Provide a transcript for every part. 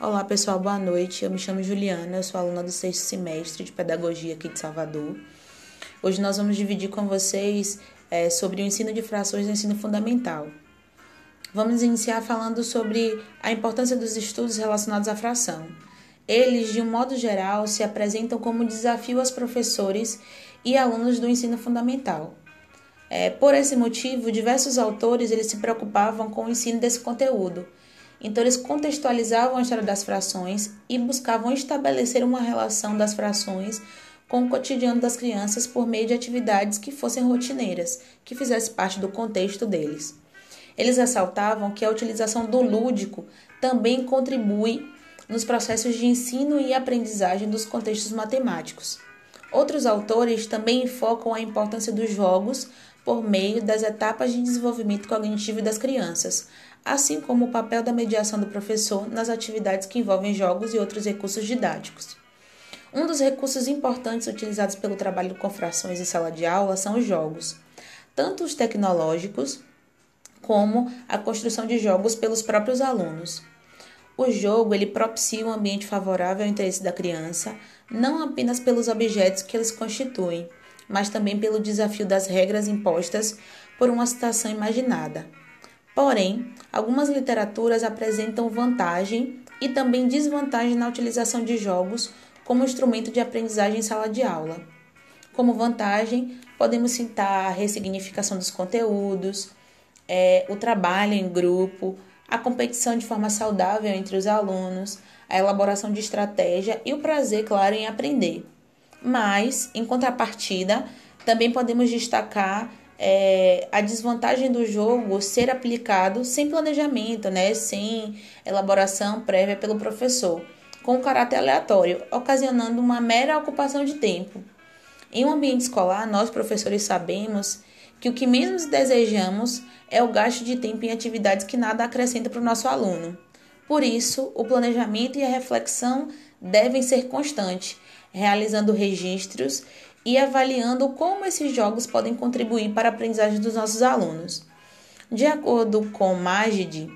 Olá pessoal, boa noite. Eu me chamo Juliana, eu sou aluna do sexto semestre de Pedagogia aqui de Salvador. Hoje nós vamos dividir com vocês é, sobre o ensino de frações no ensino fundamental. Vamos iniciar falando sobre a importância dos estudos relacionados à fração. Eles, de um modo geral, se apresentam como desafio aos professores e alunos do ensino fundamental. É, por esse motivo, diversos autores eles se preocupavam com o ensino desse conteúdo então, eles contextualizavam a história das frações e buscavam estabelecer uma relação das frações com o cotidiano das crianças por meio de atividades que fossem rotineiras, que fizessem parte do contexto deles. Eles ressaltavam que a utilização do lúdico também contribui nos processos de ensino e aprendizagem dos contextos matemáticos. Outros autores também focam a importância dos jogos por meio das etapas de desenvolvimento cognitivo das crianças, assim como o papel da mediação do professor nas atividades que envolvem jogos e outros recursos didáticos. Um dos recursos importantes utilizados pelo trabalho com frações em sala de aula são os jogos, tanto os tecnológicos como a construção de jogos pelos próprios alunos. O jogo ele propicia um ambiente favorável ao interesse da criança, não apenas pelos objetos que eles constituem, mas também pelo desafio das regras impostas por uma situação imaginada. Porém, algumas literaturas apresentam vantagem e também desvantagem na utilização de jogos como instrumento de aprendizagem em sala de aula. Como vantagem, podemos citar a ressignificação dos conteúdos, é, o trabalho em grupo, a competição de forma saudável entre os alunos, a elaboração de estratégia e o prazer, claro, em aprender. Mas, em contrapartida, também podemos destacar é, a desvantagem do jogo ser aplicado sem planejamento, né, sem elaboração prévia pelo professor, com caráter aleatório, ocasionando uma mera ocupação de tempo. Em um ambiente escolar, nós professores sabemos que o que menos desejamos é o gasto de tempo em atividades que nada acrescentam para o nosso aluno. Por isso, o planejamento e a reflexão devem ser constantes, realizando registros e avaliando como esses jogos podem contribuir para a aprendizagem dos nossos alunos. De acordo com Magid,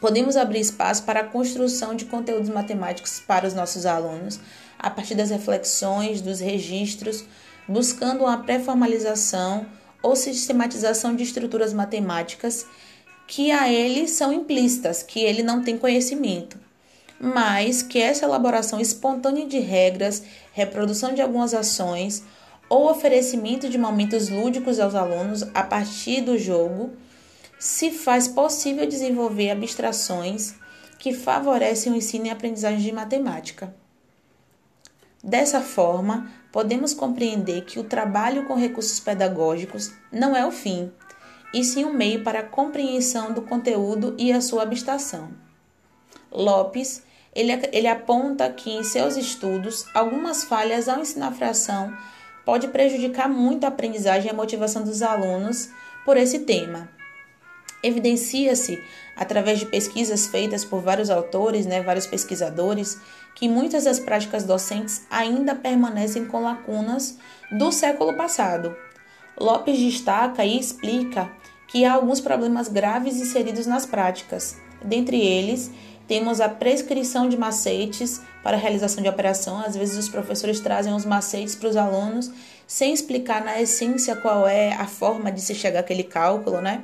podemos abrir espaço para a construção de conteúdos matemáticos para os nossos alunos, a partir das reflexões, dos registros, buscando uma pré-formalização ou sistematização de estruturas matemáticas que a ele são implícitas, que ele não tem conhecimento mas que essa elaboração espontânea de regras, reprodução de algumas ações ou oferecimento de momentos lúdicos aos alunos a partir do jogo se faz possível desenvolver abstrações que favorecem o ensino e aprendizagem de matemática. Dessa forma, podemos compreender que o trabalho com recursos pedagógicos não é o fim, e sim um meio para a compreensão do conteúdo e a sua abstração. Lopes ele, ele aponta que em seus estudos algumas falhas ao ensinar fração pode prejudicar muito a aprendizagem e a motivação dos alunos por esse tema. Evidencia-se, através de pesquisas feitas por vários autores, né, vários pesquisadores, que muitas das práticas docentes ainda permanecem com lacunas do século passado. Lopes destaca e explica que há alguns problemas graves inseridos nas práticas, dentre eles temos a prescrição de macetes para a realização de operação. Às vezes os professores trazem os macetes para os alunos sem explicar na essência qual é a forma de se chegar àquele cálculo, né?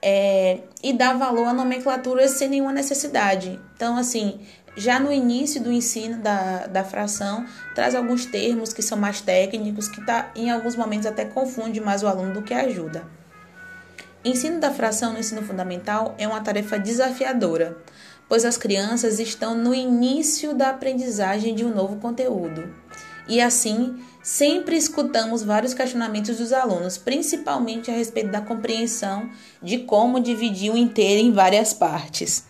É, e dar valor a nomenclaturas sem nenhuma necessidade. Então, assim, já no início do ensino da, da fração, traz alguns termos que são mais técnicos, que tá, em alguns momentos até confunde mais o aluno do que ajuda. Ensino da fração no ensino fundamental é uma tarefa desafiadora, pois as crianças estão no início da aprendizagem de um novo conteúdo. E assim, sempre escutamos vários questionamentos dos alunos, principalmente a respeito da compreensão de como dividir o inteiro em várias partes.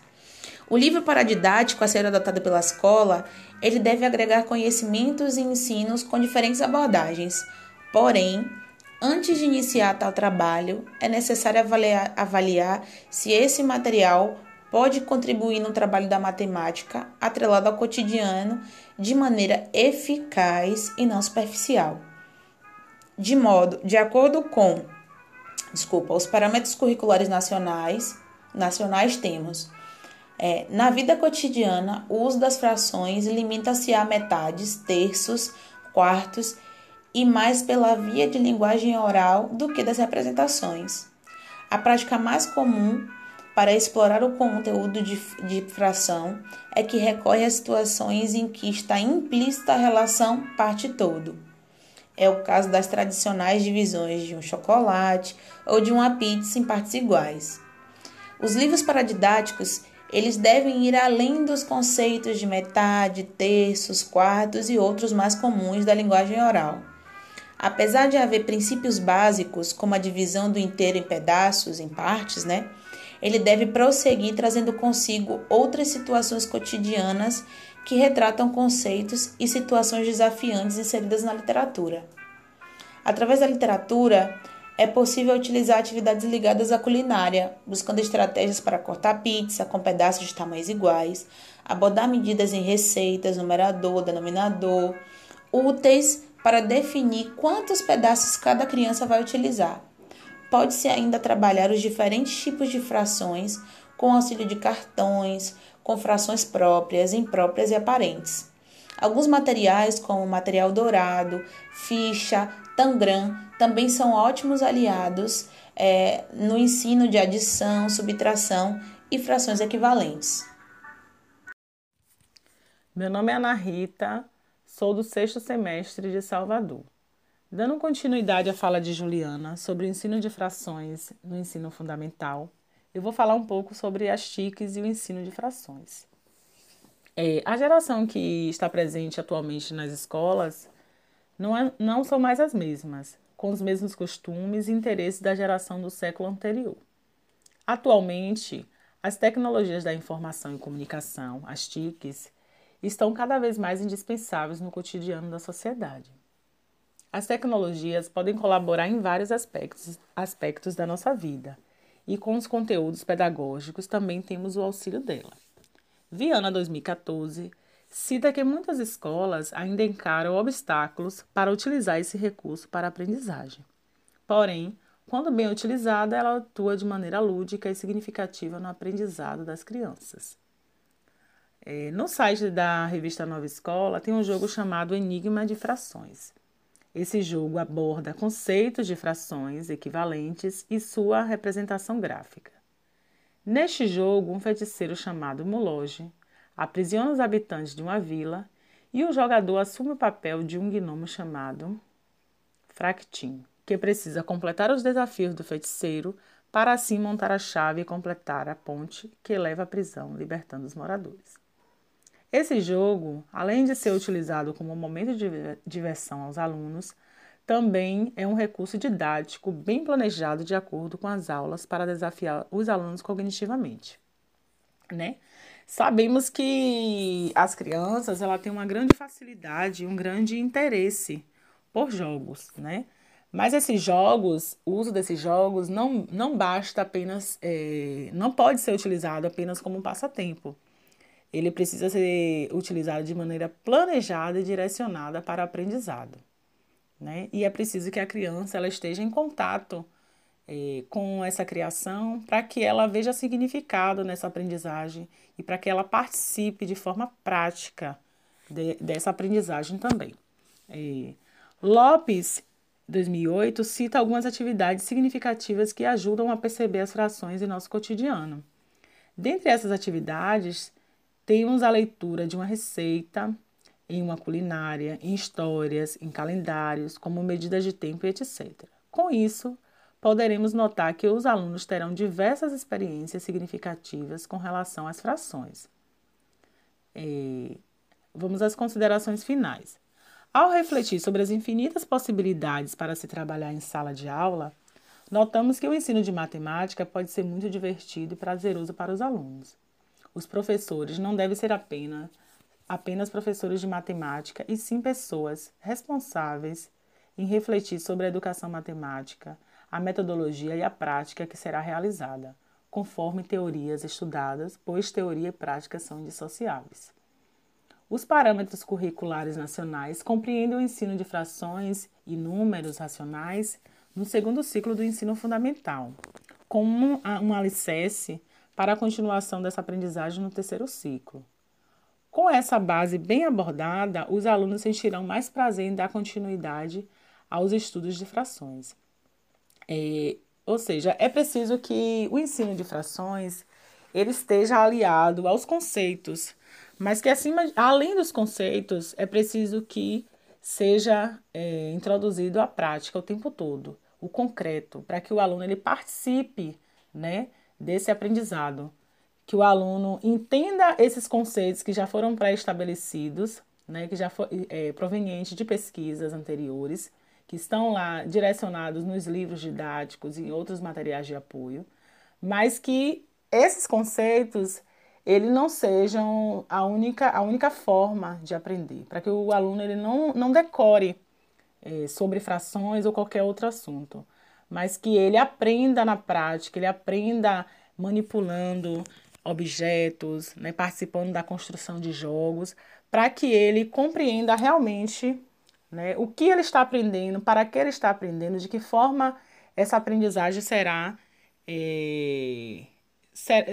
O livro paradidático a ser adotado pela escola, ele deve agregar conhecimentos e ensinos com diferentes abordagens. Porém, antes de iniciar tal trabalho, é necessário avaliar, avaliar se esse material pode contribuir no trabalho da matemática atrelado ao cotidiano de maneira eficaz e não superficial. De modo, de acordo com, desculpa, os parâmetros curriculares nacionais, nacionais temos É, na vida cotidiana, o uso das frações limita-se a metades, terços, quartos e mais pela via de linguagem oral do que das representações. A prática mais comum para explorar o conteúdo de, de fração é que recorre a situações em que está implícita a relação parte-todo. É o caso das tradicionais divisões de um chocolate ou de uma pizza em partes iguais. Os livros paradidáticos eles devem ir além dos conceitos de metade, terços, quartos e outros mais comuns da linguagem oral. Apesar de haver princípios básicos, como a divisão do inteiro em pedaços, em partes, né? Ele deve prosseguir trazendo consigo outras situações cotidianas que retratam conceitos e situações desafiantes inseridas na literatura. Através da literatura, é possível utilizar atividades ligadas à culinária, buscando estratégias para cortar pizza com pedaços de tamanhos iguais, abordar medidas em receitas, numerador, denominador, úteis para definir quantos pedaços cada criança vai utilizar. Pode-se ainda trabalhar os diferentes tipos de frações com auxílio de cartões, com frações próprias, impróprias e aparentes. Alguns materiais, como material dourado, ficha, tangram, também são ótimos aliados é, no ensino de adição, subtração e frações equivalentes. Meu nome é Ana Rita, sou do sexto semestre de Salvador. Dando continuidade à fala de Juliana sobre o ensino de frações no ensino fundamental, eu vou falar um pouco sobre as TICs e o ensino de frações. É, a geração que está presente atualmente nas escolas não, é, não são mais as mesmas, com os mesmos costumes e interesses da geração do século anterior. Atualmente, as tecnologias da informação e comunicação, as TICs, estão cada vez mais indispensáveis no cotidiano da sociedade. As tecnologias podem colaborar em vários aspectos, aspectos da nossa vida, e com os conteúdos pedagógicos também temos o auxílio dela. Viana 2014 cita que muitas escolas ainda encaram obstáculos para utilizar esse recurso para aprendizagem. Porém, quando bem utilizada, ela atua de maneira lúdica e significativa no aprendizado das crianças. É, no site da revista Nova Escola tem um jogo chamado Enigma de Frações. Esse jogo aborda conceitos de frações equivalentes e sua representação gráfica. Neste jogo, um feiticeiro chamado Muloge aprisiona os habitantes de uma vila e o jogador assume o papel de um gnomo chamado Fractim, que precisa completar os desafios do feiticeiro para assim montar a chave e completar a ponte que leva à prisão, libertando os moradores. Esse jogo, além de ser utilizado como momento de diversão aos alunos, também é um recurso didático bem planejado de acordo com as aulas para desafiar os alunos cognitivamente, né? Sabemos que as crianças ela têm uma grande facilidade, um grande interesse por jogos, né? Mas esses jogos, o uso desses jogos não, não basta apenas, é, não pode ser utilizado apenas como um passatempo. Ele precisa ser utilizado de maneira planejada e direcionada para aprendizado. Né? E é preciso que a criança ela esteja em contato é, com essa criação para que ela veja significado nessa aprendizagem e para que ela participe de forma prática de, dessa aprendizagem também. É, Lopes, 2008, cita algumas atividades significativas que ajudam a perceber as frações em nosso cotidiano. Dentre essas atividades, temos a leitura de uma receita em uma culinária, em histórias, em calendários, como medidas de tempo e etc. Com isso, poderemos notar que os alunos terão diversas experiências significativas com relação às frações. É, vamos às considerações finais. Ao refletir sobre as infinitas possibilidades para se trabalhar em sala de aula, notamos que o ensino de matemática pode ser muito divertido e prazeroso para os alunos. Os professores não devem ser apenas, apenas professores de matemática, e sim pessoas responsáveis em refletir sobre a educação matemática, a metodologia e a prática que será realizada, conforme teorias estudadas, pois teoria e prática são indissociáveis. Os parâmetros curriculares nacionais compreendem o ensino de frações e números racionais no segundo ciclo do ensino fundamental, como um, um alicerce para a continuação dessa aprendizagem no terceiro ciclo. Com essa base bem abordada, os alunos sentirão mais prazer em dar continuidade aos estudos de frações. É, ou seja, é preciso que o ensino de frações ele esteja aliado aos conceitos, mas que acima, além dos conceitos, é preciso que seja é, introduzido a prática o tempo todo, o concreto, para que o aluno ele participe, né, desse aprendizado. Que o aluno entenda esses conceitos que já foram pré-estabelecidos, né, que já foram é, provenientes de pesquisas anteriores, que estão lá direcionados nos livros didáticos e outros materiais de apoio, mas que esses conceitos ele não sejam a única, a única forma de aprender, para que o aluno ele não, não decore é, sobre frações ou qualquer outro assunto mas que ele aprenda na prática, ele aprenda manipulando objetos, né, participando da construção de jogos, para que ele compreenda realmente né, o que ele está aprendendo, para que ele está aprendendo, de que forma essa aprendizagem será, é,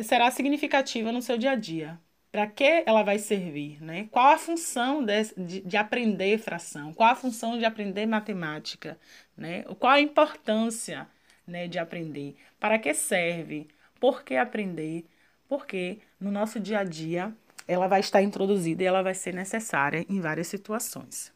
será significativa no seu dia a dia. Para que ela vai servir? Né? Qual a função de, de, de aprender fração? Qual a função de aprender matemática? Né? Qual a importância né, de aprender? Para que serve? Por que aprender? Porque no nosso dia a dia ela vai estar introduzida e ela vai ser necessária em várias situações.